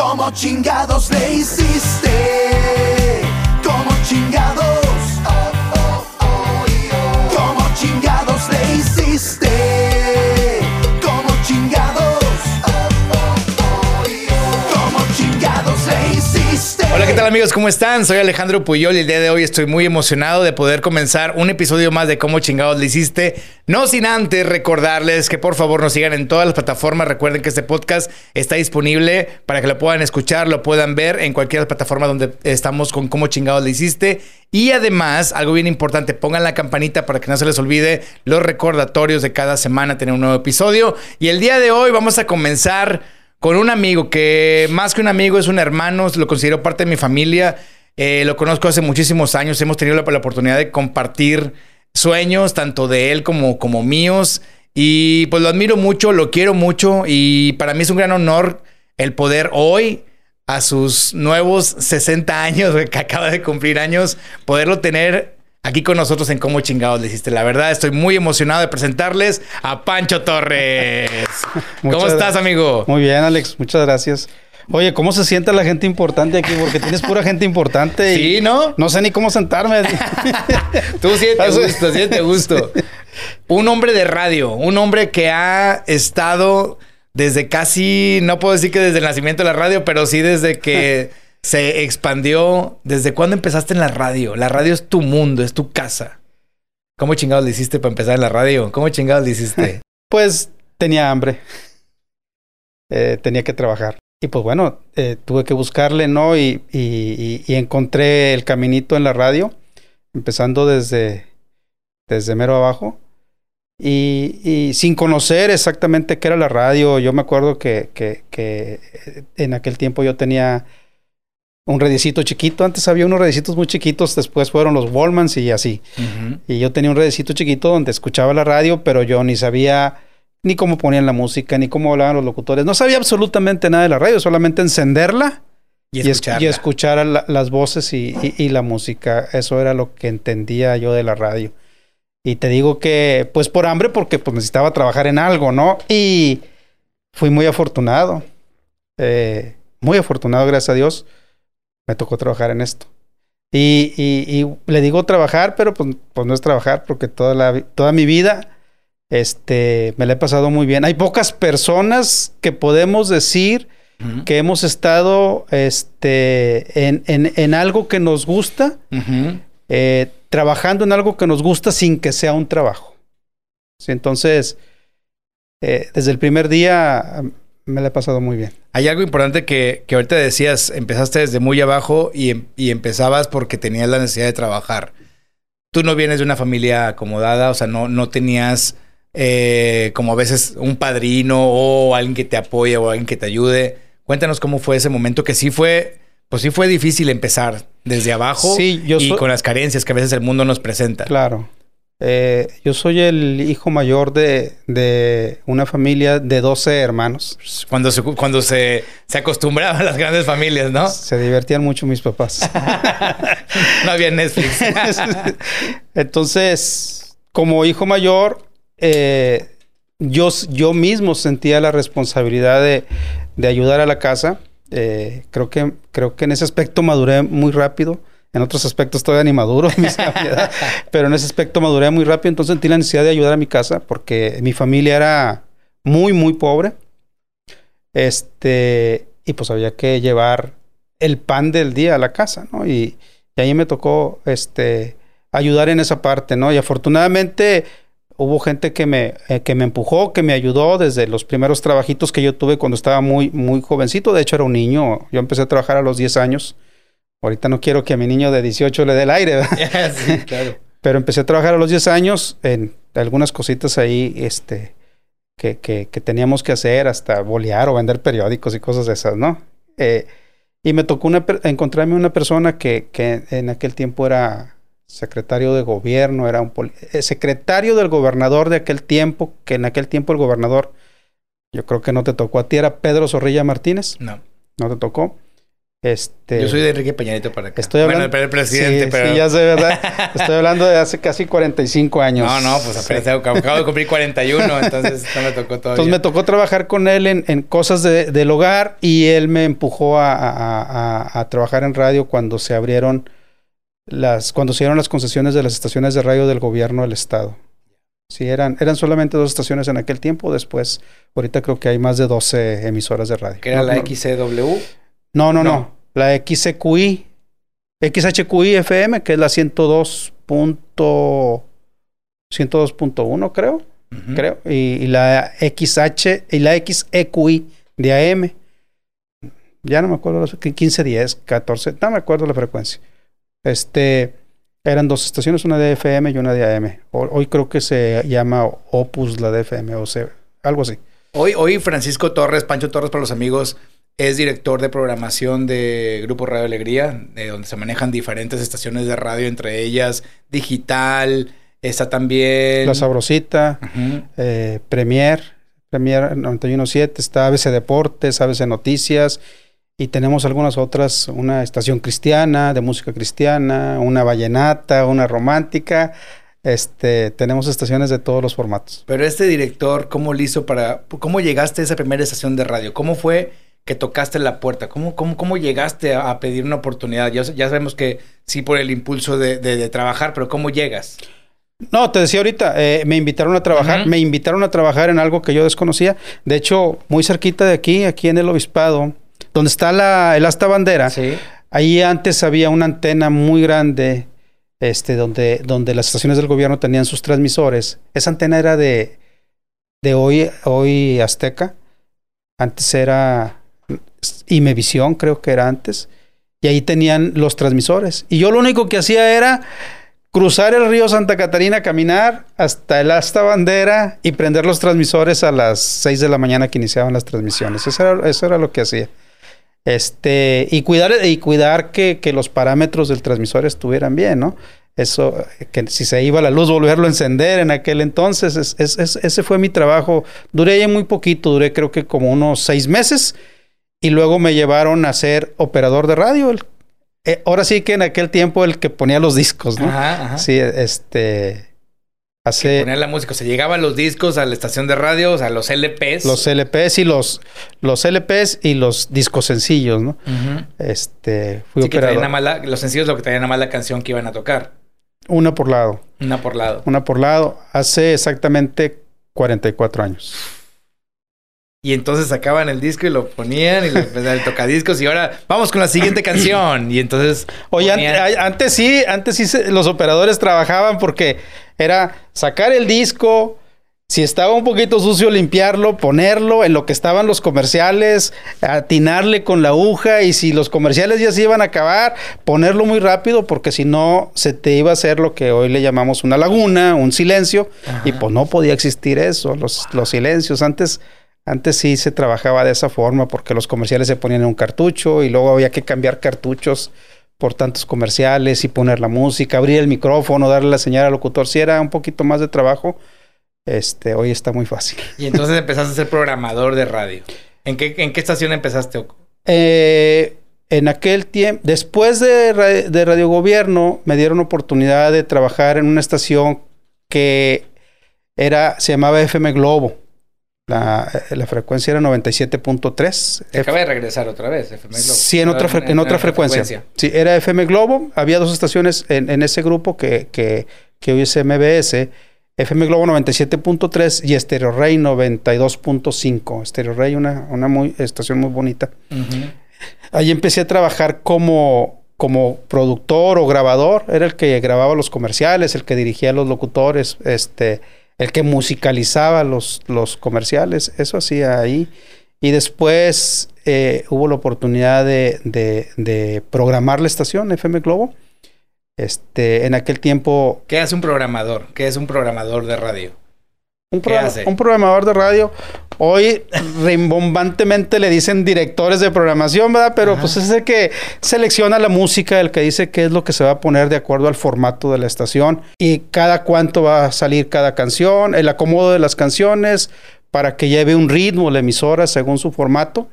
¿Cómo chingados le hiciste? ¿Cómo chingados? Amigos? ¿Cómo están? Soy Alejandro Puyol y el día de hoy estoy muy emocionado de poder comenzar un episodio más de Cómo chingados le hiciste. No sin antes recordarles que por favor nos sigan en todas las plataformas. Recuerden que este podcast está disponible para que lo puedan escuchar, lo puedan ver en cualquier plataforma donde estamos con Cómo chingados le hiciste. Y además, algo bien importante, pongan la campanita para que no se les olvide los recordatorios de cada semana tener un nuevo episodio. Y el día de hoy vamos a comenzar con un amigo que más que un amigo es un hermano, lo considero parte de mi familia. Eh, lo conozco hace muchísimos años, hemos tenido la, oportunidad de compartir sueños, tanto de él como, como míos. Y pues lo admiro mucho, lo quiero mucho y para mí es un gran honor el poder hoy, a sus nuevos 60 años, que acaba de cumplir años, poderlo tener aquí con nosotros en Cómo Chingados le hiciste. La verdad, estoy muy emocionado de presentarles a Pancho Torres. ¿Cómo estás, amigo? Muy bien, Alex. Muchas gracias. Oye, ¿cómo se siente la gente importante aquí? Porque tienes pura gente importante. Y sí, ¿no? No sé ni cómo sentarme. Tú siete gusto, siete gusto. Un hombre de radio, un hombre que ha estado desde casi, no puedo decir que desde el nacimiento de la radio, pero sí desde que se expandió. ¿Desde cuándo empezaste en la radio? La radio es tu mundo, es tu casa. ¿Cómo chingados le hiciste para empezar en la radio? ¿Cómo chingados le hiciste? Pues tenía hambre. Eh, tenía que trabajar. Y pues bueno, eh, tuve que buscarle, ¿no? Y, y, encontré el caminito en la radio, empezando desde, desde mero abajo. Y, sin conocer exactamente qué era la radio, yo me acuerdo que, que, que en aquel tiempo yo tenía un redicito chiquito. Antes había unos redicitos muy chiquitos, después fueron los Wallmans y así. Uh -huh. Y yo tenía un redicito chiquito donde escuchaba la radio, pero yo ni sabía ni cómo ponían la música, ni cómo hablaban los locutores. No sabía absolutamente nada de la radio, solamente encenderla y, y, es, y escuchar la, las voces y, la música. Eso era lo que entendía yo de la radio. Y te digo que, pues por hambre, porque pues, necesitaba trabajar en algo, ¿no? Y fui muy afortunado. Eh, muy afortunado, gracias a Dios. Me tocó trabajar en esto. Y, y, y, le digo trabajar, pero pues, pues, no es trabajar porque toda, la, toda mi vida este, me la he pasado muy bien. Hay pocas personas que podemos decir uh -huh. que hemos estado este, en, en, en, algo que nos gusta, uh -huh. eh, trabajando en algo que nos gusta sin que sea un trabajo. ¿Sí? Entonces, eh, desde el primer día me la he pasado muy bien. Hay algo importante que, que ahorita decías, empezaste desde muy abajo y, y, empezabas porque tenías la necesidad de trabajar. Tú no vienes de una familia acomodada, o sea, no, no tenías eh, como a veces un padrino o alguien que te apoye o alguien que te ayude. Cuéntanos cómo fue ese momento que sí fue, pues sí fue difícil empezar desde abajo sí, yo y con las carencias que a veces el mundo nos presenta. Claro. Eh, yo soy el hijo mayor de, de, una familia de 12 hermanos. Cuando se, cuando se, se acostumbraban las grandes familias, ¿no? Se divertían mucho mis papás. no había Netflix. Entonces, como hijo mayor, eh, yo, yo mismo sentía la responsabilidad de, de ayudar a la casa. Eh, creo, que, creo que en ese aspecto maduré muy rápido. En otros aspectos todavía ni maduro, pero en ese aspecto maduré muy rápido. Entonces sentí la necesidad de ayudar a mi casa porque mi familia era muy, muy pobre. Este, y pues había que llevar el pan del día a la casa, ¿no? Y, ahí me tocó este, ayudar en esa parte, ¿no? Y afortunadamente hubo gente que me, eh, que me empujó, que me ayudó desde los primeros trabajitos que yo tuve cuando estaba muy, muy jovencito. De hecho, era un niño. Yo empecé a trabajar a los 10 años. Ahorita no quiero que a mi niño de 18 le dé el aire. sí, claro. Pero empecé a trabajar a los 10 años en algunas cositas ahí este, que, que, que teníamos que hacer, hasta bolear o vender periódicos y cosas de esas, ¿no? Eh, y me tocó una, encontrarme una persona que, que en aquel tiempo era secretario de gobierno, era un eh, secretario del gobernador de aquel tiempo, que en aquel tiempo el gobernador, yo creo que no te tocó a ti, era Pedro Zorrilla Martínez. No. No te tocó. Este, Yo soy de Enrique Peña Nieto para acá. Estoy hablando. Bueno, el presidente, sí, pero. sí, ya sé, ¿verdad? Estoy hablando de hace casi 45 años. No, no, pues apenas Sí. acabo de cumplir 41, entonces no me tocó todavía. Entonces me tocó trabajar con él en, en cosas de- del hogar y él me empujó a, a- a- a trabajar en radio cuando se abrieron las, cuando se dieron las concesiones de las estaciones de radio del gobierno del estado. Sí, eran, eran solamente dos estaciones en aquel tiempo. Después, ahorita creo que hay más de 12 emisoras de radio. Que era No, la XCW. No, no, no. No. La XQI, XHQI FM, que es la 102. punto- 102.1, creo Ujú. creo, y, y la XH y la XEQI de AM. Ya no me acuerdo, las- 15, 10, 14, no me acuerdo la frecuencia. Este, eran dos estaciones, una de FM y una de AM. Ho- Hoy creo que se llama Opus la de FM, o sea, algo así. Hoy, hoy Francisco Torres, Pancho Torres para los amigos, es director de programación de Grupo Radio Alegría, de donde se manejan diferentes estaciones de radio, entre ellas digital, está también... La Sabrosita, eh, Premier, Premier 91.7, está ABC Deportes, ABC Noticias, y tenemos algunas otras, una estación cristiana, de música cristiana, una vallenata, una romántica. Este, tenemos estaciones de todos los formatos. Pero este director, ¿cómo lo hizo para... ¿Cómo llegaste a esa primera estación de radio? ¿Cómo fue que tocaste la puerta? ¿Cómo, cómo, cómo llegaste a, a pedir una oportunidad? Ya, ya sabemos que sí por el impulso de, de- de trabajar, pero ¿cómo llegas? No, te decía ahorita, eh, me invitaron a trabajar, me invitaron a trabajar en algo que yo desconocía. De hecho, muy cerquita de aquí, aquí en el obispado, donde está la, el asta bandera, Sí. Ahí antes había una antena muy grande, este, donde, donde las estaciones del gobierno tenían sus transmisores. Esa antena era de, de hoy, hoy Azteca. Antes era Imevisión, creo que era antes. Y ahí tenían los transmisores. Y yo lo único que hacía era cruzar el río Santa Catarina, caminar hasta el asta bandera y prender los transmisores a las 6 de la mañana que iniciaban las transmisiones. Eso era, eso era lo que hacía. Este, y cuidar, y cuidar que, que los parámetros del transmisor estuvieran bien, ¿no? Eso, que si se iba la luz, volverlo a encender en aquel entonces. es- es- es- ese fue mi trabajo. Duré muy poquito, duré creo que como unos seis meses. Y luego me llevaron a ser operador de radio. El- eh, ahora sí que en aquel tiempo el que ponía los discos, ¿no? Ajá, ajá. Sí, este. Hace Poner la música. Se llegaban los discos a la estación de radio, o sea, los LPs. los LPs y los, los LPs y los discos sencillos, ¿no? Este, fui Sí, que traían operador. nada más la- los sencillos lo que traían nada más la canción que iban a tocar. Una por lado. Una por lado. Una por lado. Hace exactamente 44 años. Y entonces sacaban el disco y lo ponían y le empezaban el tocadiscos y ahora vamos con la siguiente canción. Y entonces. Oye, ponían- antes sí, antes sí se- los operadores trabajaban porque era sacar el disco, si estaba un poquito sucio, limpiarlo, ponerlo en lo que estaban los comerciales, atinarle con la aguja y si los comerciales ya se iban a acabar, ponerlo muy rápido porque si no se te iba a hacer lo que hoy le llamamos una laguna, un silencio y pues no podía existir eso, los, los silencios. Antes, antes sí se trabajaba de esa forma porque los comerciales se ponían en un cartucho y luego había que cambiar cartuchos por tantos comerciales y poner la música, abrir el micrófono, darle la señal al locutor. Si era un poquito más de trabajo, este, hoy está muy fácil. Y entonces empezaste a ser programador de radio. ¿En qué, en qué estación empezaste? Eh, en aquel tiempo, después de, de Radio Gobierno, me dieron oportunidad de trabajar en una estación que era, se llamaba FM Globo. La, eh, la frecuencia era 97.3. Te acaba de regresar otra vez, FM Globo. Sí, en otra, fre- en otra frecuencia. Sí, era FM Globo. Había dos estaciones en, en ese grupo que, que, que hoy es MBS. FM Globo 97.3 y Stereo Rey 92.5. Stereo Rey, una, una muy, estación muy bonita. Ujú. Ahí empecé a trabajar como, como productor o grabador. Era el que grababa los comerciales, el que dirigía a los locutores, este, el que musicalizaba los, los comerciales. Eso hacía ahí. Y después eh, hubo la oportunidad de, de- programar la estación FM Globo. Este, en aquel tiempo, ¿Qué hace un programador? ¿Qué es un programador de radio? Un, programador de radio, hoy rimbombantemente le dicen directores de programación, ¿verdad? Pero Ajá. pues es el que selecciona la música, el que dice qué es lo que se va a poner de acuerdo al formato de la estación y cada cuánto va a salir cada canción, el acomodo de las canciones para que lleve un ritmo la emisora según su formato.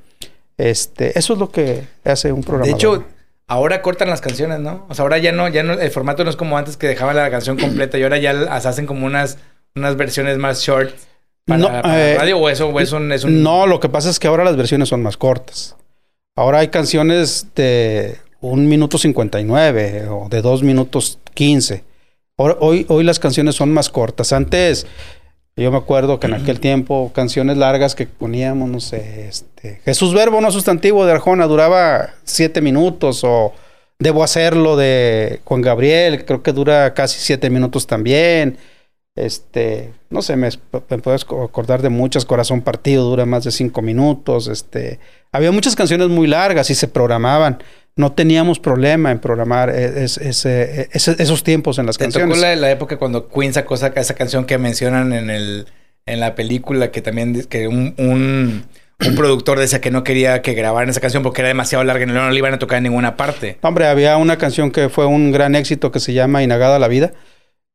Este, eso es lo que hace un programa. De hecho, ahora cortan las canciones, ¿no? O sea, ahora ya no, ya no, el formato no es como antes que dejaban la canción completa y ahora ya las hacen como unas, unas versiones más short para, No, para eh, radio o eso, o es un, es un- No, lo que pasa es que ahora las versiones son más cortas. Ahora hay canciones de un minuto 59 o de dos minutos 15. Ahora- Hoy, hoy las canciones son más cortas. Antes, yo me acuerdo que en aquel tiempo, canciones largas que poníamos, no sé, este, Jesús Verbo, no sustantivo de Arjona, duraba siete minutos o Debo hacerlo de Juan Gabriel, creo que dura casi siete minutos también. Este, no sé, me, me puedo acordar de muchas. Corazón Partido dura más de cinco minutos. Este, había muchas canciones muy largas y se programaban. No teníamos problema en programar es- ese- ese- esos tiempos en las Te canciones. tocó la, la época cuando Queen sacó esa, esa canción que mencionan en el en la película que también que un, un, un productor decía que no quería que grabaran esa canción porque era demasiado larga y no, no le iban a tocar en ninguna parte. Hombre, había una canción que fue un gran éxito que se llama Inagada la Vida.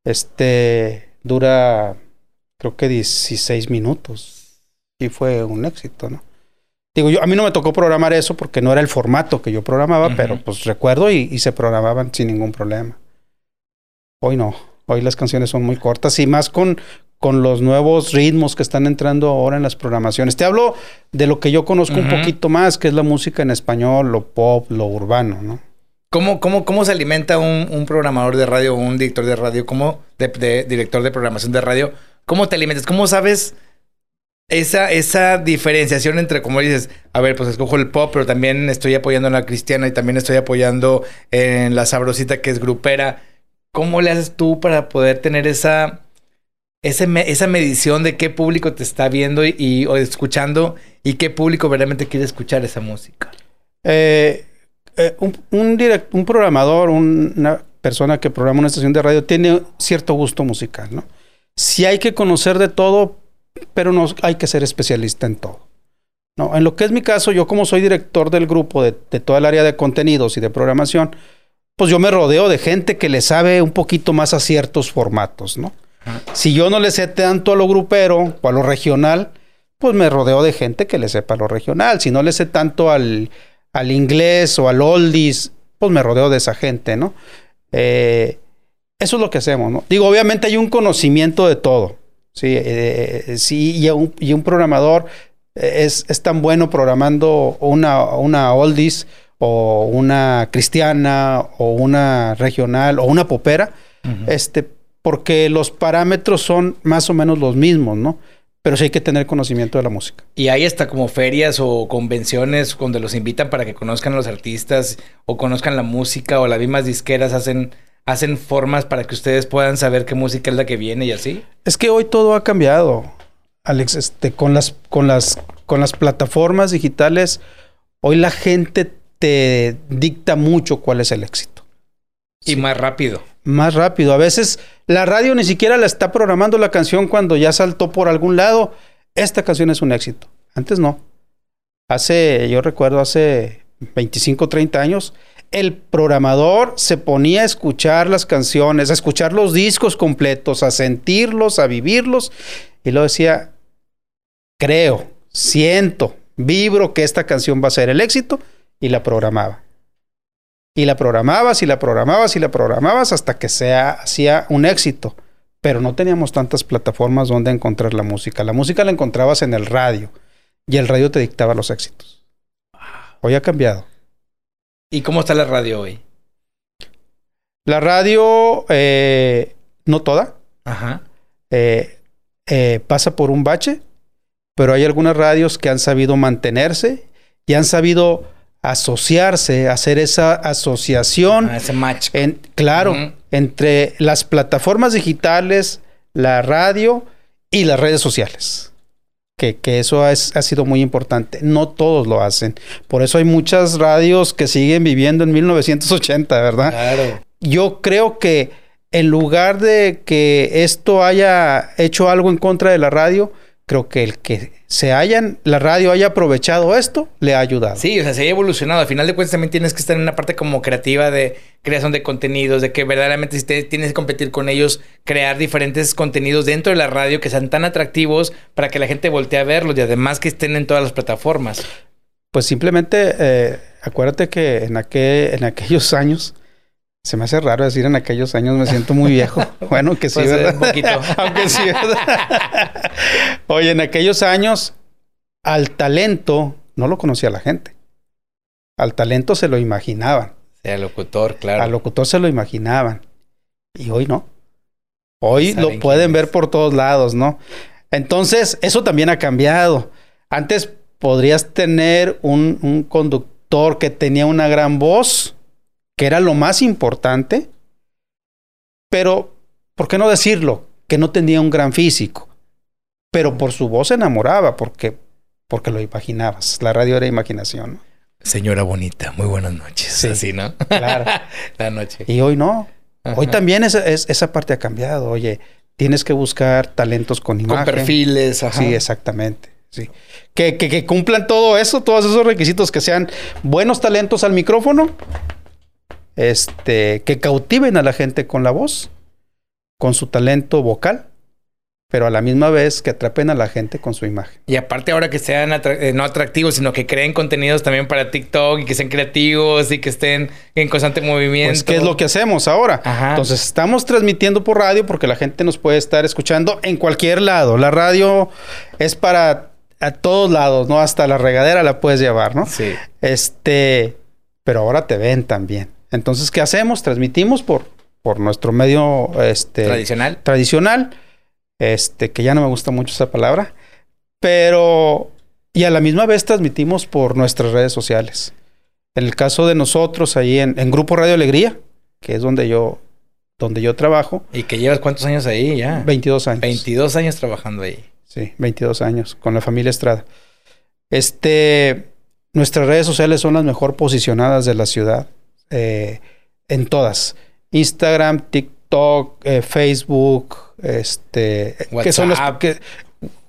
Este dura, creo que 16 minutos. Y fue un éxito, ¿no? Digo, yo, a mí no me tocó programar eso porque no era el formato que yo programaba, pero pues recuerdo y, y se programaban sin ningún problema. Hoy no. Hoy las canciones son muy cortas y más con, con los nuevos ritmos que están entrando ahora en las programaciones. Te hablo de lo que yo conozco un poquito más, que es la música en español, lo pop, lo urbano, ¿no? ¿Cómo, cómo, cómo se alimenta un, un programador de radio o un director de radio? ¿Cómo, de, director de programación de radio? ¿Cómo te alimentas? ¿Cómo sabes esa, esa diferenciación entre, como dices, a ver, pues escojo el pop, pero también estoy apoyando a la cristiana y también estoy apoyando en la sabrosita que es grupera? ¿Cómo le haces tú para poder tener esa, me- esa medición de qué público te está viendo y, o escuchando y qué público verdaderamente quiere escuchar esa música? Eh, eh, un, un direct- un programador, un- una persona que programa una estación de radio, tiene cierto gusto musical, ¿no? Sí hay que conocer de todo, pero no hay que ser especialista en todo. No, en lo que es mi caso, yo como soy director del grupo de, de toda el área de contenidos y de programación, pues yo me rodeo de gente que le sabe un poquito más a ciertos formatos, ¿no? Si yo no le sé tanto a lo grupero o a lo regional, pues me rodeo de gente que le sepa lo regional. Si no le sé tanto al, al inglés o al oldies, pues me rodeo de esa gente, ¿no? Eh, eso es lo que hacemos, ¿no? Digo, obviamente hay un conocimiento de todo, ¿sí? Eh, sí, y un, y un programador es, es tan bueno programando una, una oldies o una cristiana o una regional o una popera, este, porque los parámetros son más o menos los mismos, ¿no? Pero sí hay que tener conocimiento de la música. Y hay hasta como ferias o convenciones donde los invitan para que conozcan a los artistas o conozcan la música o las mismas disqueras hacen, hacen formas para que ustedes puedan saber qué música es la que viene y así. Es que hoy todo ha cambiado, Alex. Este, con las, con las, con las plataformas digitales, hoy la gente te dicta mucho cuál es el éxito. Y más rápido. Más rápido. A veces la radio ni siquiera la está programando la canción cuando ya saltó por algún lado. Esta canción es un éxito. Antes no. Hace, yo recuerdo hace 25, 30 años, el programador se ponía a escuchar las canciones, a escuchar los discos completos, a sentirlos, a vivirlos, y luego decía, creo, siento, vibro que esta canción va a ser el éxito, y la programaba. Y la programabas y la programabas y la programabas hasta que sea hacía un éxito. Pero no teníamos tantas plataformas donde encontrar la música. La música la encontrabas en el radio y el radio te dictaba los éxitos. Hoy ha cambiado. ¿Y cómo está la radio hoy? La radio, eh, no toda, Ajá. eh, eh, pasa por un bache, pero hay algunas radios que han sabido mantenerse y han sabido asociarse, hacer esa asociación. Ah, ese match. En, claro, entre las plataformas digitales, la radio y las redes sociales. Que, que eso es- ha sido muy importante. No todos lo hacen. Por eso hay muchas radios que siguen viviendo en 1980, ¿verdad? Claro. Yo creo que en lugar de que esto haya hecho algo en contra de la radio, creo que el que se hayan, la radio haya aprovechado esto, le ha ayudado. Sí, o sea, se ha evolucionado. Al final de cuentas también tienes que estar en una parte como creativa de creación de contenidos, de que verdaderamente si te- tienes que competir con ellos, crear diferentes contenidos dentro de la radio que sean tan atractivos para que la gente voltee a verlos y además que estén en todas las plataformas. Pues simplemente, eh, acuérdate que en, aquel, en aquellos años, se me hace raro decir en aquellos años, me siento muy viejo. Bueno, que sí, Pues, eh, ¿verdad? un poquito. Aunque sí, ¿verdad? Oye, en aquellos años, al talento no lo conocía la gente. Al talento se lo imaginaban. Sea locutor, claro. Al locutor se lo imaginaban. Y hoy no. Hoy lo pueden ver por todos lados, ¿no? Entonces, eso también ha cambiado. Antes podrías tener un, un conductor que tenía una gran voz, que era lo más importante, pero, ¿por qué no decirlo? Que no tenía un gran físico. Pero por su voz se enamoraba, porque, porque lo imaginabas. La radio era imaginación, ¿no? Señora bonita, muy buenas noches. Sí. Así, ¿no? Claro. La noche. Y hoy no. Hoy también esa, es- esa parte ha cambiado. Oye, tienes que buscar talentos con imagen. Con perfiles, ajá. Sí, exactamente. Sí. Que, que, que cumplan todo eso, todos esos requisitos, que sean buenos talentos al micrófono, este, que cautiven a la gente con la voz, con su talento vocal, pero a la misma vez que atrapen a la gente con su imagen. Y aparte ahora que sean atra- eh, no atractivos, sino que creen contenidos también para TikTok y que sean creativos y que estén en constante movimiento. Pues, ¿qué es lo que hacemos ahora? Ajá. Entonces, estamos transmitiendo por radio porque la gente nos puede estar escuchando en cualquier lado. La radio es para a todos lados, ¿no? Hasta la regadera la puedes llevar, ¿no? Sí. Este, pero ahora te ven también. Entonces, ¿qué hacemos? Transmitimos por, por nuestro medio este, Tradicional. tradicional, este, que ya no me gusta mucho esa palabra, pero y a la misma vez transmitimos por nuestras redes sociales. En el caso de nosotros, ahí en, en Grupo Radio Alegría, que es donde yo, donde yo trabajo, ¿Y que llevas cuántos años ahí ya? 22 años. 22 años trabajando ahí. Sí, 22 años con la familia Estrada. Este, nuestras redes sociales son las mejor posicionadas de la ciudad, eh, en todas. Instagram, TikTok, eh, Facebook, este, que son WhatsApp. que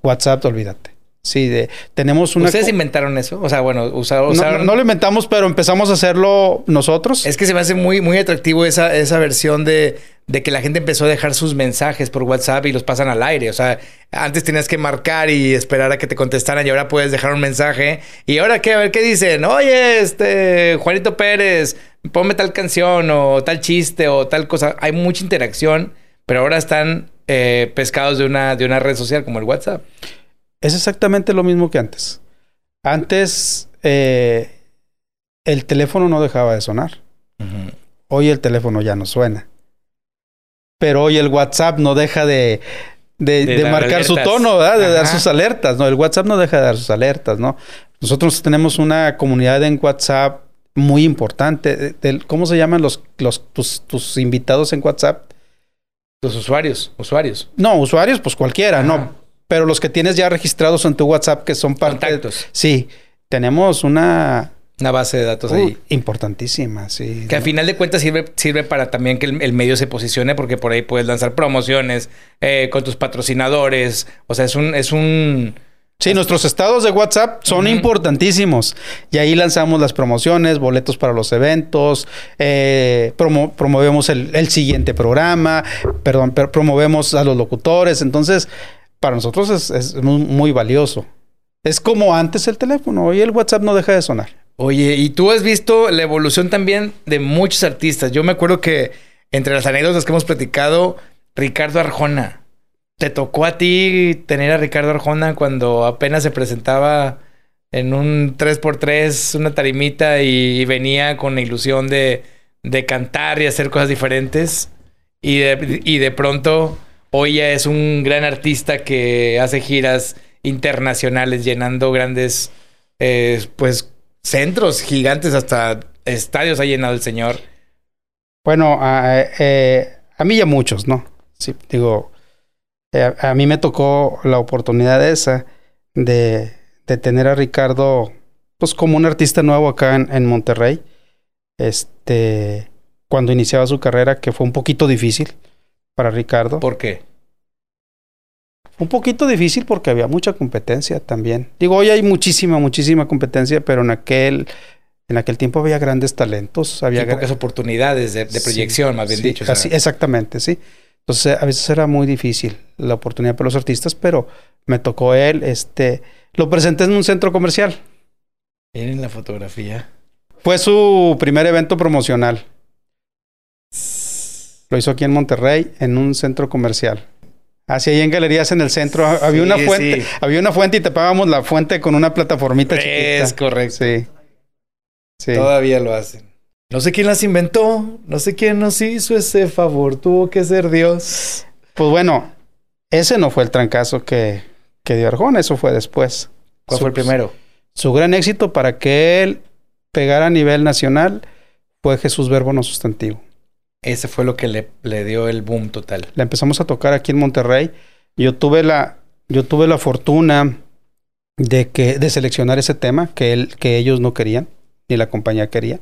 WhatsApp, olvídate. Sí, de, tenemos una ¿Ustedes inventaron eso? O sea, bueno, usa- no, usaron... no- no lo inventamos, pero empezamos a hacerlo nosotros. Es que se me hace muy, muy atractivo esa, esa versión de, de que la gente empezó a dejar sus mensajes por WhatsApp y los pasan al aire. O sea, antes tenías que marcar y esperar a que te contestaran y ahora puedes dejar un mensaje. Y ahora qué, a ver qué dicen. Oye, este, Juanito Pérez, ponme tal canción o tal chiste o tal cosa. Hay mucha interacción, pero ahora están eh, pescados de una, de una red social como el WhatsApp. Es exactamente lo mismo que antes. Antes eh, el teléfono no dejaba de sonar. Hoy el teléfono ya no suena. Pero hoy el WhatsApp no deja de, de, De de dar marcar su tono, ¿verdad? De dar sus alertas, ¿no? El WhatsApp no deja de dar sus alertas, ¿no? Nosotros tenemos una comunidad en WhatsApp muy importante. ¿Cómo se llaman los, los tus, tus invitados en WhatsApp? Los usuarios, usuarios. No, usuarios, pues cualquiera, Ajá. ¿no? Pero los que tienes ya registrados en tu WhatsApp que son parte... Contactos. Sí, tenemos una... Una base de datos uh, ahí. importantísima, sí. Que a ¿no? final de cuentas sirve, sirve para también que el, el medio se posicione, porque por ahí puedes lanzar promociones eh, con tus patrocinadores. O sea, es un, es un. Sí, nuestros estados de WhatsApp son importantísimos. Y ahí lanzamos las promociones, boletos para los eventos, eh, promo- promovemos el, el siguiente programa, perdón, per- promovemos a los locutores. Entonces, para nosotros es, muy valioso. Es como antes el teléfono, hoy el WhatsApp no deja de sonar. Oye, y tú has visto la evolución también de muchos artistas. Yo me acuerdo que entre las anécdotas que hemos platicado, Ricardo Arjona. ¿Te tocó a ti tener a Ricardo Arjona cuando apenas se presentaba en un 3x3, una tarimita y venía con la ilusión de, de cantar y hacer cosas diferentes? Y de, y de pronto hoy ya es un gran artista que hace giras internacionales llenando grandes, eh, pues, centros gigantes, hasta estadios ha llenado el señor. Bueno, a, eh, a mí y a muchos, ¿no? Sí, digo, eh, a, a mí me tocó la oportunidad esa de, de tener a Ricardo, pues como un artista nuevo acá en, en Monterrey, este, cuando iniciaba su carrera, que fue un poquito difícil para Ricardo. ¿Por qué? Un poquito difícil porque había mucha competencia también. Digo, hoy hay muchísima, muchísima competencia, pero en aquel, en aquel tiempo había grandes talentos, había pocas oportunidades de, de Sí, proyección, más bien sí, dicho. así- exactamente, sí. Entonces, a veces era muy difícil la oportunidad para los artistas, pero me tocó él, este, lo presenté en un centro comercial. Miren la fotografía. Fue su primer evento promocional. Lo hizo aquí en Monterrey, en un centro comercial. Así ahí en galerías en el centro ha- había Sí, una fuente, sí. había una fuente y tapábamos la fuente con una plataformita chiquita. Es correcto. Sí. Sí. Todavía lo hacen. No sé quién las inventó, no sé quién nos hizo ese favor, tuvo que ser Dios. Pues bueno, ese no fue el trancazo que, que dio Arjona, eso fue después. ¿Cuál Su- fue el primero? Su gran éxito para que él pegara a nivel nacional fue Jesús Verbo no sustantivo. Ese fue lo que le, le dio el boom total. La empezamos a tocar aquí en Monterrey. Yo tuve la, yo tuve la fortuna de que de seleccionar ese tema que él, que ellos no querían ni la compañía quería.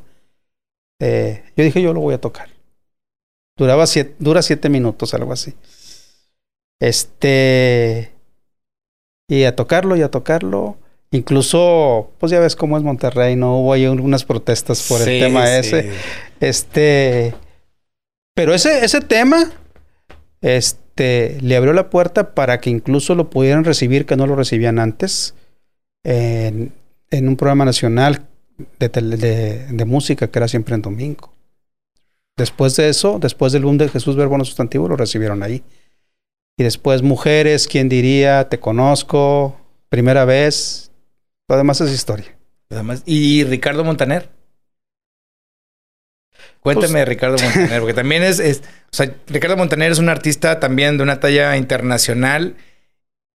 Eh, yo dije yo lo voy a tocar. Duraba siete, dura siete minutos, algo así. Este y a tocarlo y a tocarlo. Incluso, pues ya ves cómo es Monterrey, no hubo ahí unas protestas por Sí, el tema sí. ese. Este, pero ese, ese tema, este, le abrió la puerta para que incluso lo pudieran recibir, que no lo recibían antes, en, un programa nacional de, música que era siempre en domingo. Después de eso, después del boom de Jesús Verbo no sustantivo, lo recibieron ahí. Y después Mujeres, ¿quién diría? Te conozco, primera vez. Lo demás es historia. Además, ¿Y Ricardo Montaner? Cuéntame de Ricardo Montaner, porque también es, es- o sea, Ricardo Montaner es un artista también de una talla internacional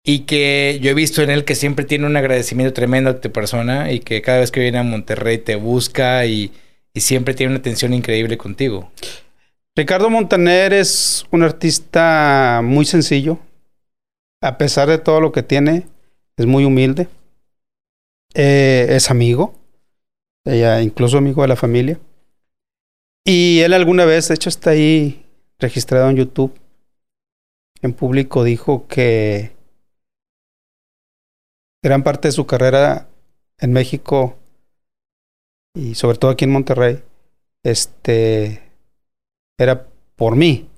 y que yo he visto en él que siempre tiene un agradecimiento tremendo a tu persona y que cada vez que viene a Monterrey te busca y, y siempre tiene una atención increíble contigo. Ricardo Montaner es un artista muy sencillo. A pesar de todo lo que tiene, es muy humilde. Eh, es amigo. Ella, incluso amigo de la familia. Y él alguna vez, de hecho está ahí registrado en YouTube, en público, dijo que gran parte de su carrera en México y sobre todo aquí en Monterrey, este era por mí.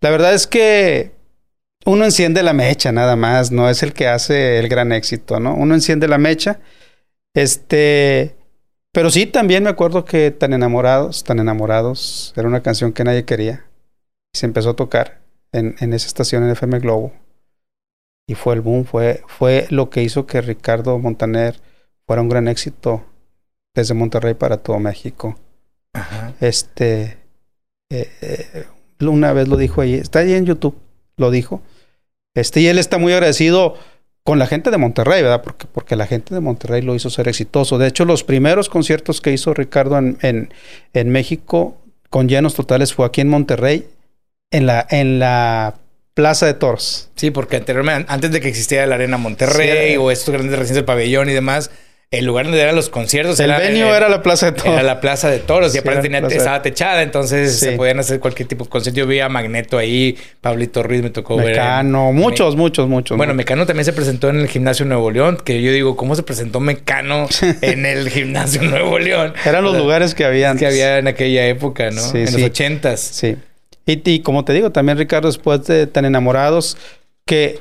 La verdad es que uno enciende la mecha nada más, no es el que hace el gran éxito, ¿no? Uno enciende la mecha. Este, pero sí también me acuerdo que tan enamorados, tan enamorados, era una canción que nadie quería. Y se empezó a tocar en, en esa estación en FM Globo. Y fue el boom, fue, fue lo que hizo que Ricardo Montaner fuera un gran éxito desde Monterrey para todo México. Ajá. Este, eh, eh, una vez lo dijo ahí, está ahí en YouTube, lo dijo. Este, y él está muy agradecido con la gente de Monterrey, ¿verdad? Porque, porque la gente de Monterrey lo hizo ser exitoso. De hecho, los primeros conciertos que hizo Ricardo en, en, en México con llenos totales fue aquí en Monterrey, en la, en la Plaza de Toros. Sí, porque anteriormente, antes de que existiera la Arena Monterrey Sí, o estos grandes recintos del pabellón y demás, el lugar donde eran los conciertos el era, venue era la Plaza de Toros. Era la plaza de toros Sí, y aparte era tenía- estaba techada, entonces Sí. se podían hacer cualquier tipo de concierto. Yo vi a Magneto ahí, Pablito Ruiz me tocó ver. Mecano, muchos, muchos, muchos. Bueno. Mecano también se presentó en el gimnasio Nuevo León, que yo digo, ¿cómo se presentó Mecano en el gimnasio Nuevo León? Eran los O sea, lugares que había que antes. había en aquella época, ¿no? Sí, en los ochentas. Sí. Y, y como te digo, también Ricardo, después de tan enamorados, que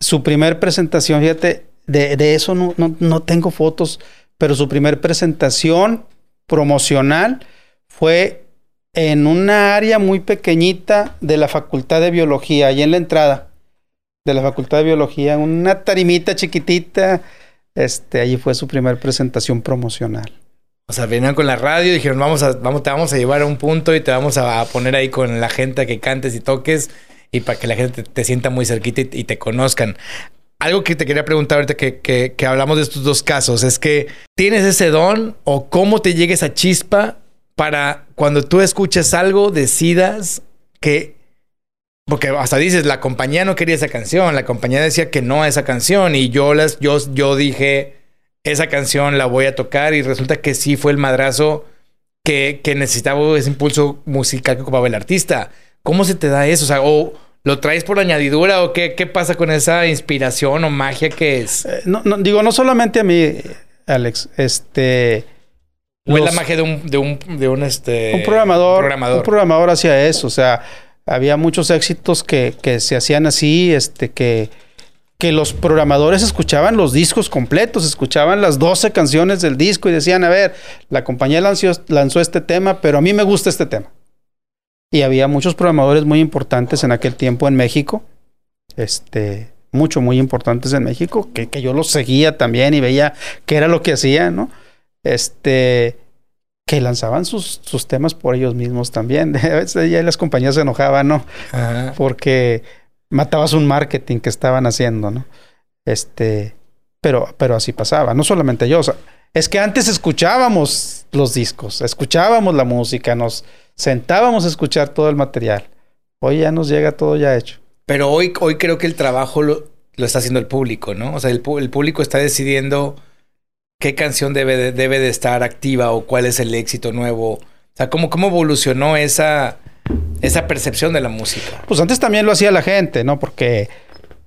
su primer presentación, fíjate, de, de eso no, no, no tengo fotos, pero su primer presentación promocional fue en una área muy pequeñita de la Facultad de Biología, ahí en la entrada de la Facultad de Biología, una tarimita chiquitita. Este, allí fue su primer presentación promocional. O sea, venían con la radio y dijeron, vamos a, vamos, te vamos a llevar a un punto y te vamos a, poner ahí con la gente a que cantes y toques y para que la gente te, sienta muy cerquita y te conozcan. Algo que te quería preguntar ahorita que, que, hablamos de estos dos casos es que tienes ese don o cómo te llega esa chispa para cuando tú escuches algo decidas que porque hasta dices la compañía no quería esa canción, la compañía decía que no a esa canción y yo las yo yo dije esa canción la voy a tocar y resulta que sí fue el madrazo que, que necesitaba ese impulso musical que ocupaba el artista. ¿Cómo se te da eso? O sea, o lo traes por añadidura o qué, qué pasa con esa inspiración o magia que es? Eh, no, no, digo, no solamente a mí, Alex, este... ¿O es la los- magia de un, de un, de un, este, un programador, programador? un programador hacía eso, o sea, había muchos éxitos que, que se hacían así, este, que, que los programadores escuchaban los discos completos, escuchaban las 12 canciones del disco y decían, a ver, la compañía lanzó, lanzó este tema, pero a mí me gusta este tema. Y había muchos programadores muy importantes en aquel tiempo en México, este, mucho, muy importantes en México, que, que yo los seguía también y veía qué era lo que hacían, ¿no? Este, que lanzaban sus, sus temas por ellos mismos también. A veces ya las compañías se enojaban, ¿no? Ajá. Porque matabas un marketing que estaban haciendo, ¿no? Este, pero, pero así pasaba, no solamente yo, o sea, es que antes escuchábamos los discos, escuchábamos la música, nos sentábamos a escuchar todo el material. Hoy ya nos llega todo ya hecho. Pero hoy, hoy creo que el trabajo lo, lo está haciendo el público, ¿no? O sea, el, el público está decidiendo qué canción debe de, debe de estar activa o cuál es el éxito nuevo. O sea, cómo, cómo evolucionó esa, esa percepción de la música. Pues antes también lo hacía la gente, ¿no? Porque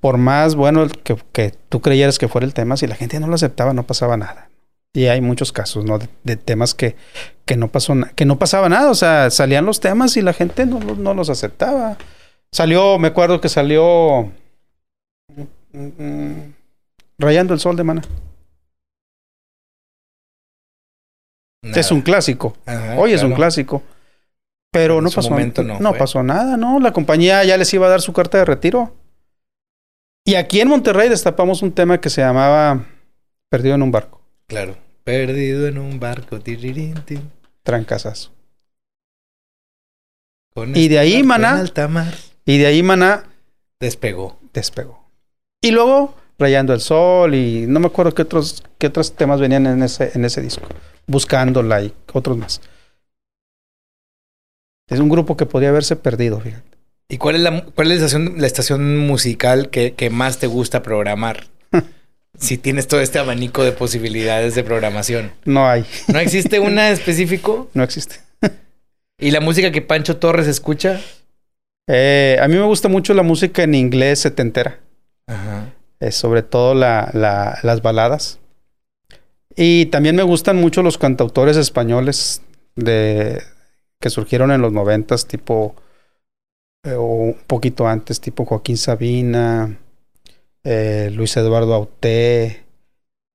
por más bueno que, que tú creyeras que fuera el tema, si la gente no lo aceptaba, no pasaba nada. Y hay muchos casos, ¿no? De, de temas que, que, no pasó que no pasaba nada. O sea, salían los temas y la gente no, los- no los aceptaba. Salió, me acuerdo que salió mm, mm, Rayando el Sol de Mana. Nada. Es un clásico. Ajá, Hoy es un clásico. Pero En no pasó, momento no fue. pasó nada, ¿no? La compañía ya les iba a dar su carta de retiro. Y aquí en Monterrey destapamos un tema que se llamaba Perdido en un barco, Claro. Perdido en un barco. tirirín, tin, trancazazo. con Y de este ahí, barco en maná. alta mar. Y de ahí Maná Despegó. despegó. Y luego Rayando el Sol y no me acuerdo qué otros, qué otros temas venían en ese, en ese disco. Buscándola y otros más. Es un grupo que podría haberse perdido, fíjate. ¿Y cuál es la, cuál es la estación, la estación musical que, que más te gusta programar? Si tienes todo este abanico de posibilidades de programación. No hay, ¿No existe una específico? no existe. ¿Y la música que Pancho Torres escucha? Eh, a mí me gusta mucho la música en inglés setentera. Ajá. eh, sobre todo la- la- las baladas. Y también me gustan mucho los cantautores españoles de, que surgieron en los noventas, tipo, eh, o un poquito antes, tipo Joaquín Sabina, eh, Luis Eduardo Auté,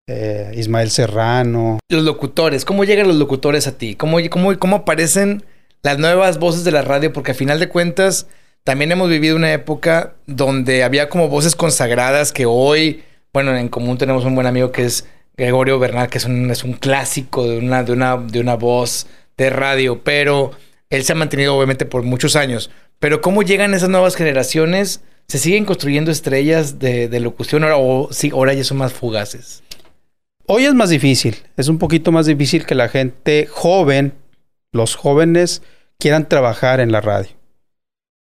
eh, Ismael Serrano. Los locutores, ¿cómo llegan los locutores a ti? ¿Cómo, cómo, ¿Cómo aparecen las nuevas voces de la radio? Porque a final de cuentas también hemos vivido una época donde había como voces consagradas que hoy, bueno, en común tenemos un buen amigo que es Gregorio Bernal, que es un, es un clásico de una, de, una, de una voz de radio, pero él se ha mantenido obviamente por muchos años. Pero ¿cómo llegan esas nuevas generaciones? ¿Se siguen construyendo estrellas de, locución ahora, o sí, ahora ya son más fugaces? Hoy es más difícil, es un poquito más difícil que la gente joven, los jóvenes, quieran trabajar en la radio.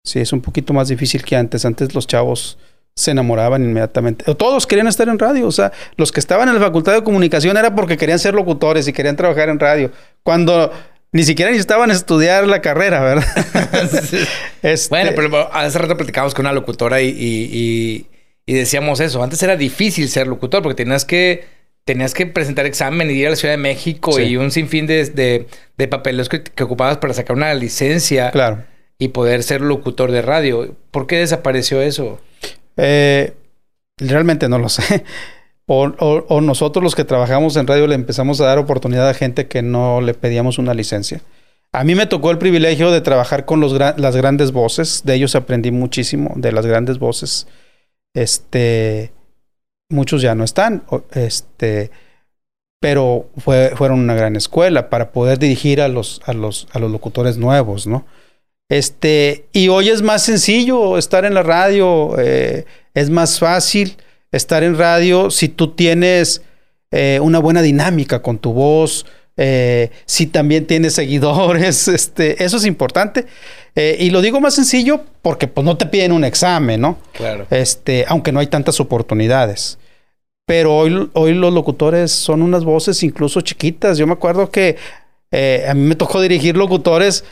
Sí, es un poquito más difícil que antes. Antes los chavos se enamoraban inmediatamente. Todos querían estar en radio. O sea, los que estaban en la facultad de comunicación era porque querían ser locutores y querían trabajar en radio. Cuando ni siquiera necesitaban estudiar la carrera, ¿verdad? Este, Bueno, pero hace rato platicábamos con una locutora y, y- y- y decíamos eso. Antes era difícil ser locutor porque tenías que, tenías que presentar examen y ir a la Ciudad de México Sí. y un sinfín de, de, de papeles que, que ocupabas para sacar una licencia Claro. y poder ser locutor de radio. ¿Por qué desapareció eso? Eh, realmente no lo sé. O, nosotros los que trabajamos en radio le empezamos a dar oportunidad a gente que no le pedíamos una licencia. A mí me tocó el privilegio de trabajar con las grandes voces. De ellos aprendí muchísimo, de las grandes voces. Este, muchos ya no están. Este, pero fue, fueron una gran escuela para poder dirigir a los locutores nuevos, ¿no? Este, y hoy es más sencillo estar en la radio, eh, es más fácil estar en radio si tú tienes eh, una buena dinámica con tu voz, eh, si también tienes seguidores, este, eso es importante. Eh, y lo digo más sencillo porque pues no te piden un examen, ¿no? Claro. Este, aunque no hay tantas oportunidades. Pero hoy, hoy los locutores son unas voces incluso chiquitas. Yo me acuerdo que a mí me tocó dirigir locutores,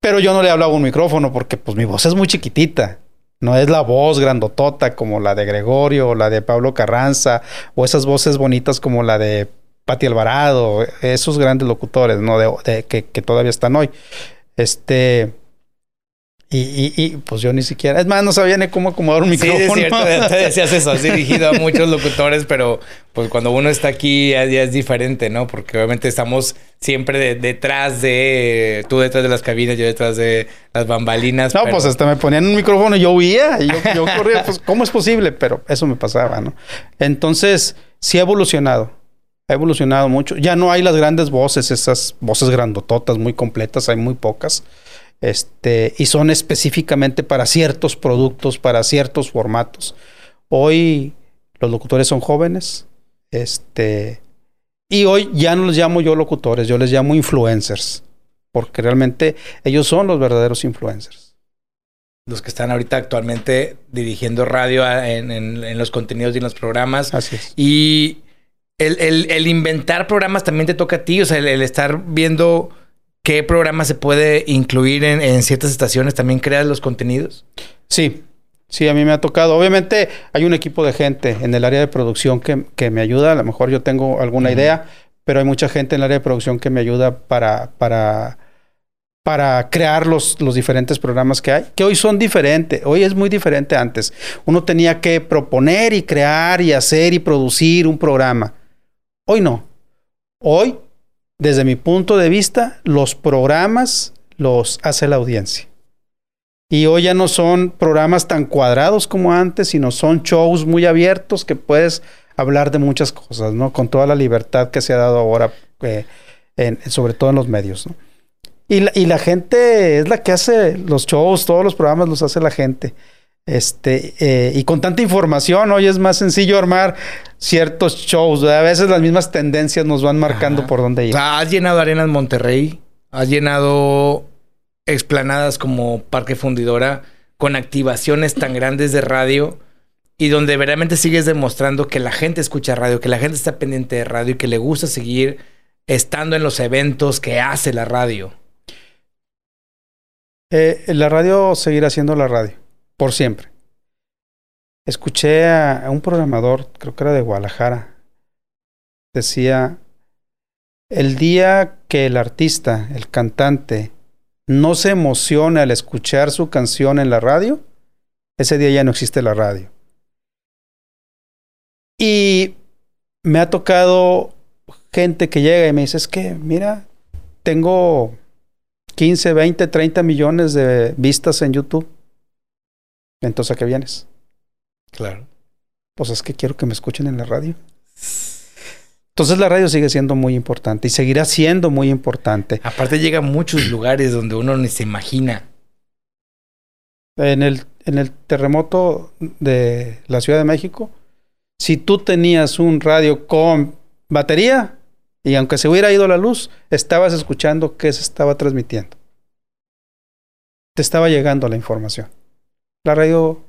pero yo no le hablaba a un micrófono porque pues mi voz es muy chiquitita. No es la voz grandotota como la de Gregorio o la de Pablo Carranza o esas voces bonitas como la de Pati Alvarado, esos grandes locutores, ¿no? De, que, que todavía están hoy. Este. Y, y, y, pues yo ni siquiera, es más, no sabía ni cómo acomodar un Sí, micrófono. es cierto, te decías eso, has dirigido a muchos locutores, pero pues cuando uno está aquí ya, ya es diferente, ¿no? Porque obviamente estamos siempre de- detrás de, tú detrás de las cabinas, yo detrás de las bambalinas. No, pero- pues hasta me ponían un micrófono y yo huía. Y yo, yo corría, pues, ¿cómo es posible? Pero eso me pasaba, ¿no? Entonces, sí ha evolucionado. Ha evolucionado mucho. Ya no hay las grandes voces, esas voces grandototas, muy completas, hay muy pocas. Este, y son específicamente para ciertos productos, para ciertos formatos. Hoy los locutores son jóvenes. Este, y hoy ya no les llamo yo locutores, yo les llamo influencers. Porque realmente ellos son los verdaderos influencers. los que están ahorita actualmente dirigiendo radio en, en- en los contenidos y en los programas. Así es. Y el, el- el inventar programas también te toca a ti, o sea, el, el estar viendo qué programa se puede incluir en, en ciertas estaciones, también creas los contenidos. Sí, sí, a mí me ha tocado. Obviamente hay un equipo de gente en el área de producción que, que me ayuda. A lo mejor yo tengo alguna idea, pero hay mucha gente en el área de producción que me ayuda para, para, para crear los, los diferentes programas que hay, que hoy son diferentes. Hoy es muy diferente antes. Uno tenía que proponer y crear y hacer y producir un programa. Hoy no. Hoy, desde mi punto de vista, los programas los hace la audiencia. Y hoy ya no son programas tan cuadrados como antes, sino son shows muy abiertos que puedes hablar de muchas cosas, ¿no? Con toda la libertad que se ha dado ahora, eh, sobre todo en los medios, y la gente es la que hace los shows, todos los programas los hace la gente. Este, eh, y con tanta información, hoy es más sencillo armar ciertos shows. ¿verdad? A veces las mismas tendencias nos van marcando Ajá. por dónde O ir. sea, has llenado Arenas Monterrey, has llenado explanadas como Parque Fundidora con activaciones tan grandes de radio y donde verdaderamente sigues demostrando que la gente escucha radio, que la gente está pendiente de radio y que le gusta seguir estando en los eventos que hace la radio. Eh, la radio seguirá siendo la radio, por siempre. Escuché a, un programador, creo que era de Guadalajara, decía, el día que el artista, el cantante, no se emociona al escuchar su canción en la radio, ese día ya no existe la radio. Y me ha tocado gente que llega y me dice, es que, mira, tengo 15, 20, 30 millones de vistas en YouTube. Entonces, ¿a qué vienes? Claro. Pues es que quiero que me escuchen en la radio. Entonces la radio sigue siendo muy importante y seguirá siendo muy importante. Aparte llega a muchos lugares donde uno ni se imagina. En el, en el terremoto de la Ciudad de México, si tú tenías un radio con batería y aunque se hubiera ido la luz, estabas escuchando qué se estaba transmitiendo. Te estaba llegando la información. La radio